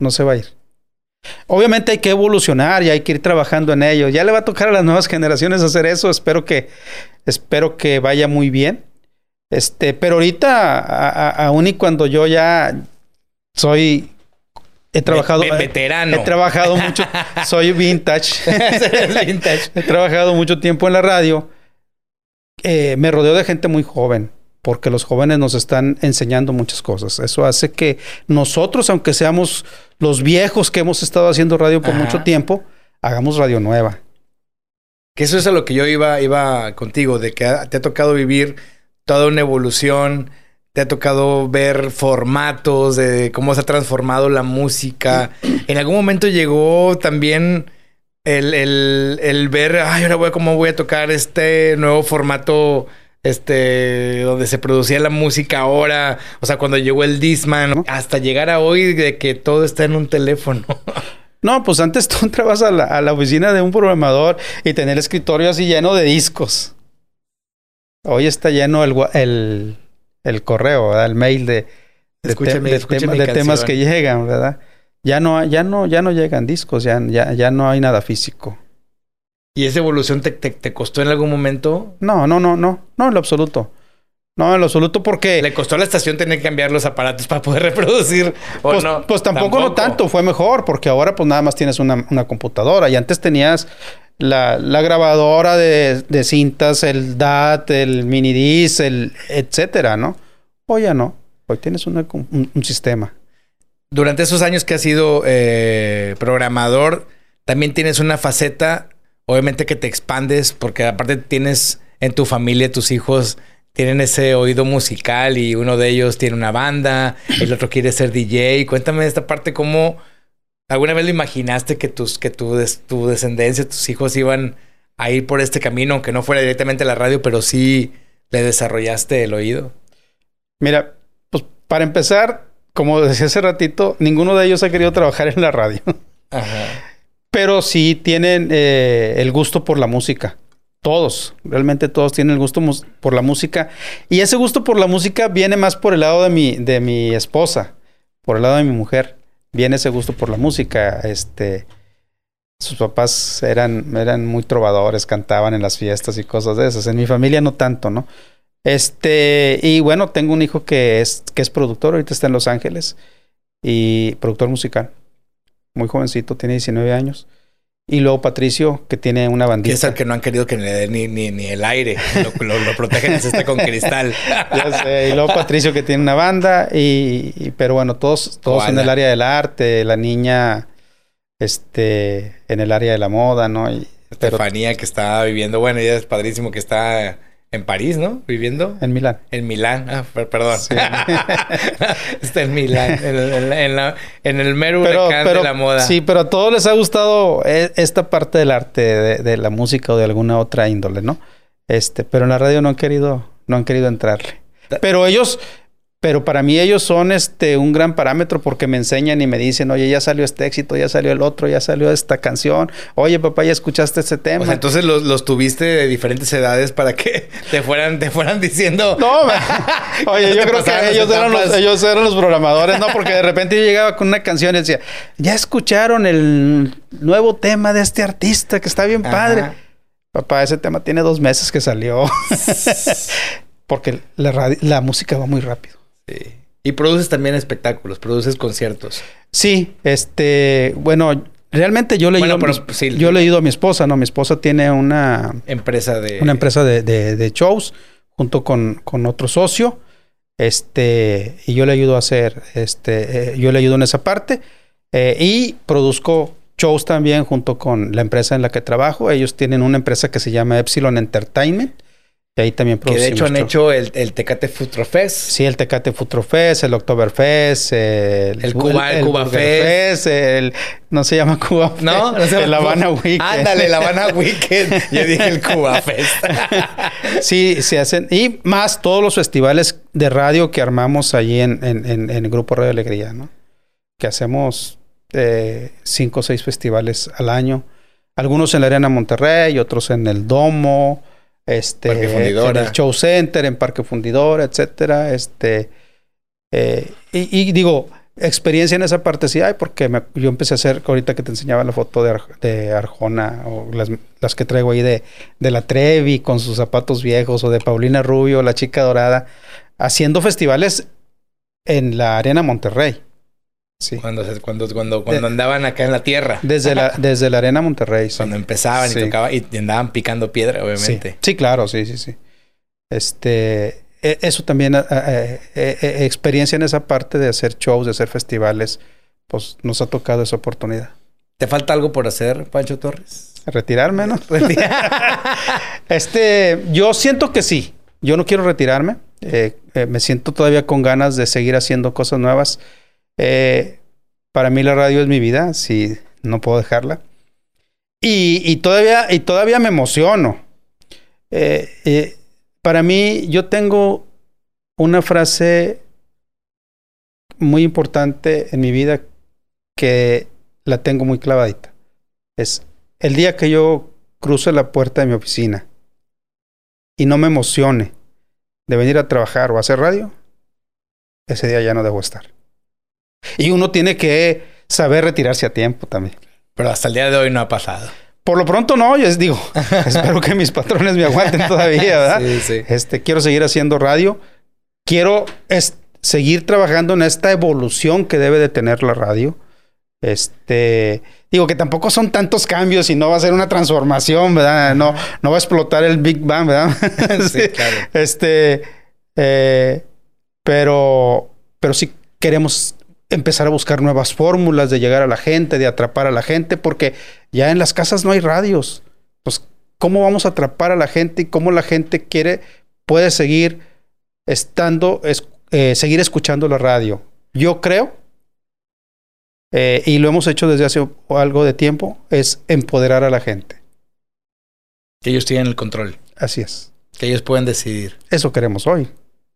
no se va a ir. Obviamente hay que evolucionar y hay que ir trabajando en ello. Ya le va a tocar a las nuevas generaciones hacer eso. Espero que, espero que vaya muy bien. Este, pero ahorita, aún y cuando yo ya soy, he trabajado, ve- veterano. he trabajado mucho, soy vintage. Vintage. he trabajado mucho tiempo en la radio. Eh, me rodeo de gente muy joven, porque los jóvenes nos están enseñando muchas cosas. Eso hace que nosotros, aunque seamos los viejos que hemos estado haciendo radio por Ajá. mucho tiempo, hagamos radio nueva. Que eso es a lo que yo iba, iba contigo, de que te ha tocado vivir toda una evolución, te ha tocado ver formatos de cómo se ha transformado la música. En algún momento llegó también el, el- el ver, ay, ahora voy a cómo voy a tocar este nuevo formato, este, donde se producía la música ahora, o sea, cuando llegó el Disman, ¿No? hasta llegar a hoy de que todo está en un teléfono. No, pues antes tú entrabas a la, a la oficina de un programador y tener el escritorio así lleno de discos. Hoy está lleno el, el, el correo, ¿verdad? el mail de, de, te- de tema- temas que llegan, ¿verdad? Ya no, ya no, ya no llegan discos, ya, ya, ya no hay nada físico. ¿Y esa evolución te, te- te costó en algún momento? No, no, no, no, no en lo absoluto. No, en lo absoluto porque... ¿Le costó a la estación tener que cambiar los aparatos para poder reproducir? ¿O Pues, no? pues tampoco, no tanto, fue mejor, porque ahora pues nada más tienes una, una computadora y antes tenías la, la grabadora de, de cintas, el DAT, el mini disc, el etcétera, ¿no? Hoy ya no. Hoy tienes una- un, un sistema. Durante esos años que has sido eh, programador, también tienes una faceta, obviamente que te expandes, porque aparte tienes en tu familia, tus hijos tienen ese oído musical y uno de ellos tiene una banda, el otro quiere ser DJ. Cuéntame esta parte, ¿cómo alguna vez lo imaginaste que, tus, que tu, des- tu descendencia, tus hijos iban a ir por este camino, aunque no fuera directamente la radio, pero sí le desarrollaste el oído? Mira, pues para empezar, como decía hace ratito, ninguno de ellos ha querido trabajar en la radio. Ajá. Pero sí tienen eh, el gusto por la música. Todos, realmente todos tienen el gusto por la música. Y ese gusto por la música viene más por el lado de mi, de mi esposa, por el lado de mi mujer. Viene ese gusto por la música. Este, sus papás eran, eran muy trovadores, cantaban en las fiestas y cosas de esas. En mi familia no tanto, ¿no? Este, y bueno, tengo un hijo que es, que es productor, ahorita está en Los Ángeles, y productor musical. Muy jovencito, tiene 19 años. Y luego Patricio, que tiene una Que bandita. es el que no han querido que le den ni, ni, ni el aire. Lo, lo, lo protegen está con cristal. Ya sé, y luego Patricio que tiene una banda y, y- pero bueno, todos todos en el área del arte, la niña este en el área de la moda, ¿no? Y, pero Estefanía que está viviendo, bueno, ella es padrísimo que está en París, ¿no? Viviendo. en Milán. En Milán, ah, per- perdón. Sí. está en Milán, en, el- en la- en la- en el mero Pero, huracán pero de la moda. sí, pero a todos les ha gustado eh, esta parte del arte, de, de la música o de alguna otra índole, ¿no? Este, pero en la radio no han querido, no han querido entrarle. Pero ellos, pero para mí ellos son este un gran parámetro porque me enseñan y me dicen, oye, ya salió este éxito, ya salió el otro, ya salió esta canción, oye papá, ya escuchaste este tema. O sea, entonces los, los tuviste de diferentes edades para que te fueran, te fueran diciendo. No, oye, yo creo que ellos eran, los, ellos eran los programadores, ¿no? Porque de repente yo llegaba con una canción y decía, ya escucharon el nuevo tema de este artista que está bien padre. Ajá. Papá, ese tema tiene dos meses que salió. Porque la música va muy rápido. Sí. Y produces también espectáculos, produces conciertos. Sí, este, bueno, realmente yo le Bueno, pero mi- sí. yo le he ido a mi esposa, ¿no? Mi esposa tiene una, Empresa de. una empresa de, de- de shows junto con, con otro socio. Este, y yo le ayudo a hacer, este, eh, yo le ayudo en esa parte. eh, y produzco shows también junto con la empresa en la que trabajo. Ellos tienen una empresa que se llama Epsilon Entertainment. Y ahí también Que de hecho han hecho el, el Tecate Futuro Fest. Sí, el Tecate Futrofest, el Oktoberfest, el, El Cuba- el Cuba Burger Fest, el no se llama Cuba Fest, ¿No? no sé. el Habana Weekend. Ándale, la Habana Weekend. Yo dije el Cuba Fest. Sí, se hacen. Y más todos los festivales de radio que armamos allí en, en, en- en el Grupo Radio Alegría, ¿no? Que hacemos eh, cinco o seis festivales al año. Algunos en la Arena Monterrey, otros en el Domo, este, en el Show Center, en Parque Fundidora, etcétera. Este, eh, y, y digo, experiencia en esa parte sí hay, porque me- yo empecé a hacer, ahorita que te enseñaba la foto de, Ar- de Arjona, o las, las que traigo ahí de, de la Trevi con sus zapatos viejos, o de Paulina Rubio, la chica dorada, haciendo festivales en la Arena Monterrey. Sí. Cuando, se- cuando, cuando, cuando andaban acá en la tierra. Desde la, desde la Arena Monterrey. sí. Cuando empezaban Sí. y tocaban y andaban picando piedra, obviamente. Sí, claro, sí, sí, sí. Este, e- eso también, eh, eh, eh, eh, experiencia en esa parte de hacer shows, de hacer festivales, pues nos ha tocado esa oportunidad. ¿Te falta algo por hacer, Pancho Torres? Retirarme, ¿no? Este, yo siento que sí. Yo no quiero retirarme. Eh, eh, me siento todavía con ganas de seguir haciendo cosas nuevas. Eh, para mí la radio es mi vida, sí, no puedo dejarla. Y, todavía, y todavía me emociono. Eh, eh, para mí, yo tengo una frase muy importante en mi vida que la tengo muy clavadita. Es el día que yo cruce la puerta de mi oficina y no me emocione de venir a trabajar o a hacer radio, ese día ya no debo estar. Y uno tiene que saber retirarse a tiempo también. Pero hasta el día de hoy no ha pasado. Por lo pronto no, yo les digo, espero que mis patrones me aguanten todavía, ¿verdad? Sí, sí. Este, quiero seguir haciendo radio. Quiero es- seguir trabajando en esta evolución que debe de tener la radio. Este, digo que tampoco son tantos cambios y no va a ser una transformación, ¿verdad? No, no va a explotar el Big Bang, ¿verdad? Sí, claro. Este, eh, pero pero sí queremos empezar a buscar nuevas fórmulas de llegar a la gente, de atrapar a la gente, porque ya en las casas no hay radios. Pues, ¿cómo vamos a atrapar a la gente y cómo la gente quiere, puede seguir estando, eh, seguir escuchando la radio? Yo creo, eh, y lo hemos hecho desde hace algo de tiempo, es empoderar a la gente. Que ellos tienen el control. Así es. Que ellos pueden decidir. Eso queremos hoy.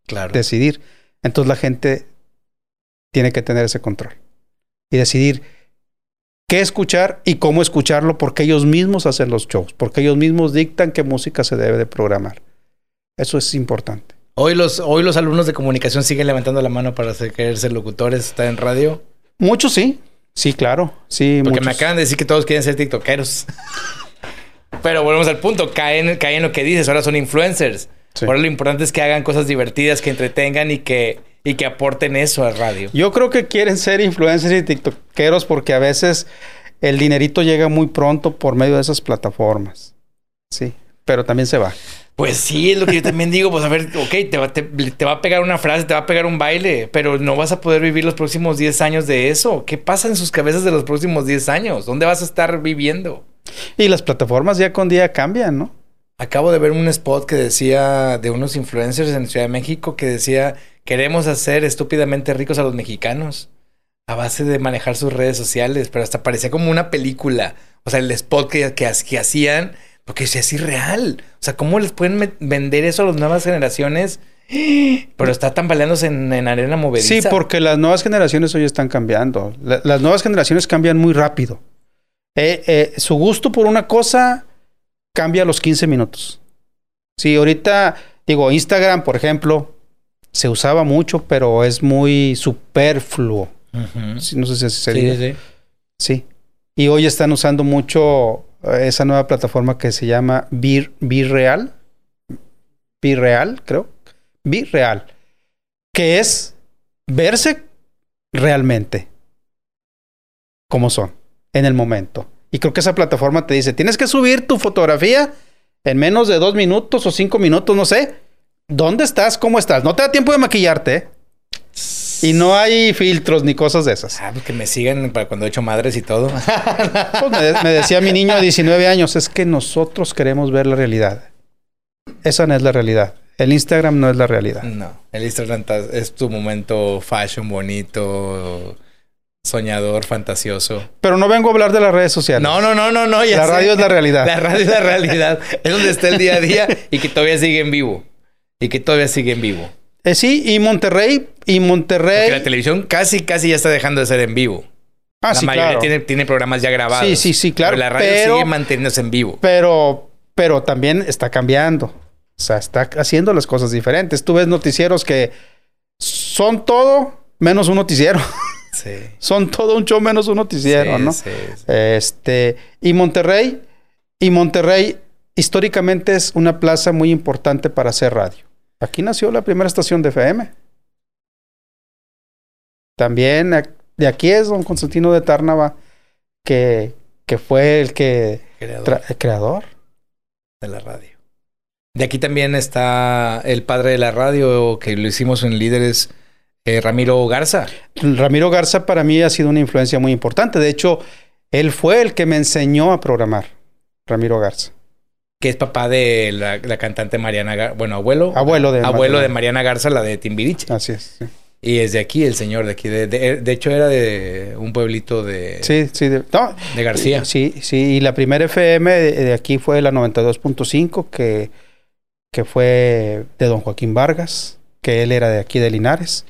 Claro. Decidir. Entonces la gente tiene que tener ese control y decidir qué escuchar y cómo escucharlo porque ellos mismos hacen los shows, porque ellos mismos dictan qué música se debe de programar. Eso es importante. Hoy los, hoy los alumnos de comunicación siguen levantando la mano para querer ser locutores, estar en radio. Muchos sí, sí, claro, sí. Porque muchos. me acaban de decir que todos quieren ser tiktokeros. Pero volvemos al punto, caen, caen en lo que dices, ahora son influencers. Sí. Ahora lo importante es que hagan cosas divertidas, que entretengan y que, y que aporten eso a radio. Yo creo que quieren ser influencers y tiktokeros porque a veces el dinerito llega muy pronto por medio de esas plataformas. Sí, pero también se va. Pues sí, es lo que yo también digo. Pues a ver, ok, te va, te, te va a pegar una frase, te va a pegar un baile, pero no vas a poder vivir los próximos 10 años de eso. ¿Qué pasa en sus cabezas de los próximos 10 años? ¿Dónde vas a estar viviendo? Y las plataformas día con día cambian, ¿no? Acabo de ver un spot que decía de unos influencers en Ciudad de México que decía queremos hacer estúpidamente ricos a los mexicanos a base de manejar sus redes sociales, pero hasta parecía como una película. O sea, el spot que, que, que hacían, porque es así real. O sea, ¿cómo les pueden vender eso a las nuevas generaciones? Pero está tambaleándose en, en arena movediza. Sí, porque las nuevas generaciones hoy están cambiando. La, las nuevas generaciones cambian muy rápido. Eh, eh, su gusto por una cosa cambia a los 15 minutos. Sí, ahorita, digo, Instagram, por ejemplo, se usaba mucho, pero es muy superfluo. Uh -huh. no sé si así se sí, sí. Sí. Y hoy están usando mucho eh, esa nueva plataforma que se llama Vir, Virreal. Virreal, creo. Virreal. Que es verse realmente como son en el momento. Y creo que esa plataforma te dice, tienes que subir tu fotografía en menos de dos minutos o cinco minutos, no sé. ¿Dónde estás? ¿Cómo estás? No te da tiempo de maquillarte. ¿eh? Y no hay filtros ni cosas de esas. Ah, pues que me sigan para cuando he hecho madres y todo. Pues me, me, decía mi niño de 19 años, es que nosotros queremos ver la realidad. Esa no es la realidad. El Instagram no es la realidad. No, el Instagram es tu momento fashion bonito, soñador, fantasioso. Pero no vengo a hablar de las redes sociales. No, no, no, no, no. la sé. radio es la realidad. La radio es la realidad. es donde está el día a día y que todavía sigue en vivo. Y que todavía sigue en vivo. Eh, sí, y Monterrey, y Monterrey. Porque la televisión casi, casi ya está dejando de ser en vivo. Ah, la sí, mayoría claro. tiene, tiene programas ya grabados. Sí, sí, sí, claro. Pero la radio pero, sigue manteniéndose en vivo. Pero, pero también está cambiando. O sea, está haciendo las cosas diferentes. Tú ves noticieros que son todo menos un noticiero. Sí. son todo un show menos un noticiero, sí, ¿no? Sí, sí. Este, y Monterrey, y Monterrey históricamente es una plaza muy importante para hacer radio. Aquí nació la primera estación de FM. También de aquí es don Constantino de Tárnava, que, que fue el que creador. el creador de la radio. De aquí también está el padre de la radio, que lo hicimos en Líderes, eh, Ramiro Garza. Ramiro Garza para mí ha sido una influencia muy importante. De hecho, él fue el que me enseñó a programar. Ramiro Garza. Que es papá de la, la cantante Mariana Garza. Bueno, abuelo. Abuelo de Abuelo Mariana. de Mariana Garza, la de Timbiriche. Así es. Sí. Y es de aquí, el señor de aquí. De, de, de hecho, era de un pueblito de. Sí, sí. De, no, de García. Sí, sí. Y la primera FM de, de aquí fue la 92.5, que, que fue de don Joaquín Vargas, que él era de aquí de Linares.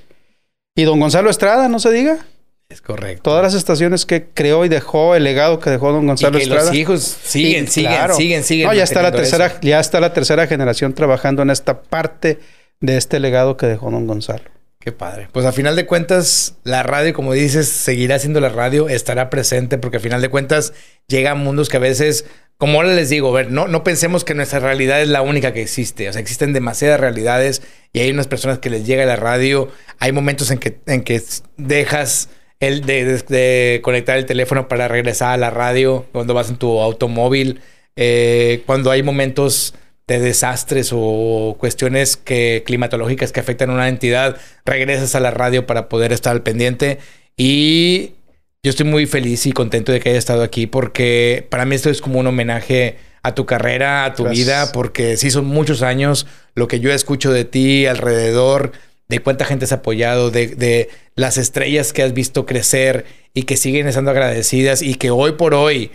Y don Gonzalo Estrada, no se diga. Es correcto. Todas las estaciones que creó y dejó, el legado que dejó don Gonzalo y que Estrada. Los hijos siguen, y, siguen, claro. siguen, siguen. No, ya está la tercera, eso. ya está la tercera generación trabajando en esta parte de este legado que dejó don Gonzalo. Qué padre. Pues a final de cuentas, la radio, como dices, seguirá siendo la radio, estará presente, porque a final de cuentas llega a mundos que a veces, como ahora les digo, ver, no, no pensemos que nuestra realidad es la única que existe. O sea, existen demasiadas realidades y hay unas personas que les llega la radio. Hay momentos en que, en que dejas el de, de, de, conectar el teléfono para regresar a la radio cuando vas en tu automóvil, eh, cuando hay momentos de desastres o cuestiones que, climatológicas que afectan a una entidad, regresas a la radio para poder estar al pendiente. Y yo estoy muy feliz y contento de que haya estado aquí porque para mí esto es como un homenaje a tu carrera, a tu Gracias. vida, porque sí son muchos años lo que yo escucho de ti alrededor, de cuánta gente has apoyado, de, de las estrellas que has visto crecer y que siguen estando agradecidas y que hoy por hoy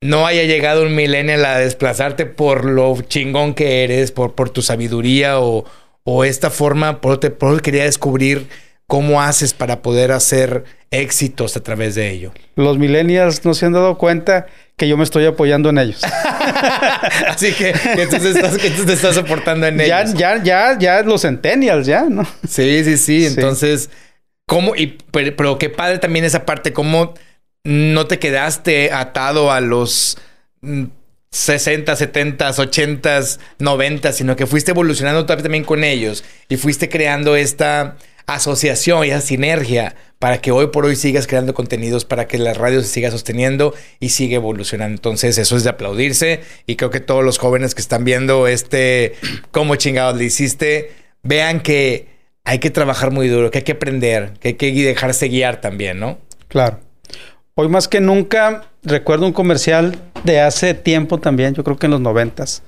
no haya llegado un millennial a desplazarte por lo chingón que eres, por, por tu sabiduría o, o esta forma, por, te, por quería descubrir cómo haces para poder hacer éxitos a través de ello. Los millennials no se han dado cuenta que yo me estoy apoyando en ellos. Así que, que tú te estás, que tú te estás soportando en ya, ellos. ya, ya, ya los centennials, ya, ¿no? Sí, sí, sí. Entonces, ¿cómo? Y, pero, pero qué padre también esa parte, cómo no te quedaste atado a los mm, 60, 70, 80, 90, sino que fuiste evolucionando también con ellos y fuiste creando esta asociación y esa sinergia para que hoy por hoy sigas creando contenidos, para que la radio se siga sosteniendo y siga evolucionando. Entonces, eso es de aplaudirse y creo que todos los jóvenes que están viendo este cómo chingados le hiciste, vean que hay que trabajar muy duro, que hay que aprender, que hay que dejarse guiar también, ¿no? Claro. Hoy más que nunca recuerdo un comercial de hace tiempo también, yo creo que en los noventas.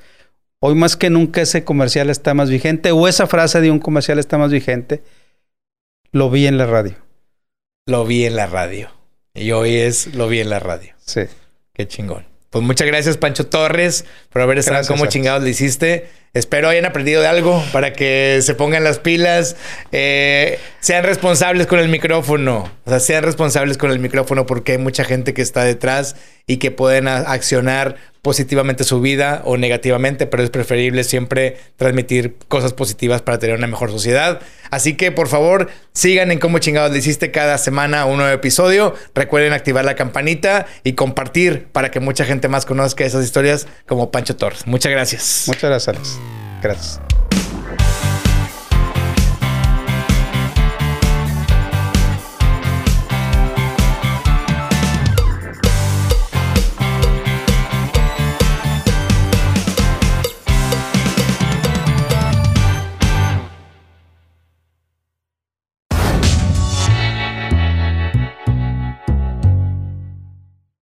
Hoy más que nunca ese comercial está más vigente o esa frase de un comercial está más vigente. Lo vi en la radio. Lo vi en la radio. Y hoy es lo vi en la radio. Sí. Qué chingón. Pues muchas gracias, Pancho Torres, por haber estado como chingados le hiciste. Espero hayan aprendido de algo para que se pongan las pilas. eh, sean responsables con el micrófono. O sea, sean responsables con el micrófono porque hay mucha gente que está detrás y que pueden accionar positivamente su vida o negativamente, pero es preferible siempre transmitir cosas positivas para tener una mejor sociedad. Así que por favor, sigan en cómo chingados le hiciste cada semana un nuevo episodio. Recuerden activar la campanita y compartir para que mucha gente más conozca esas historias como Pancho Torres. Muchas gracias. Muchas gracias, Alex. Gracias.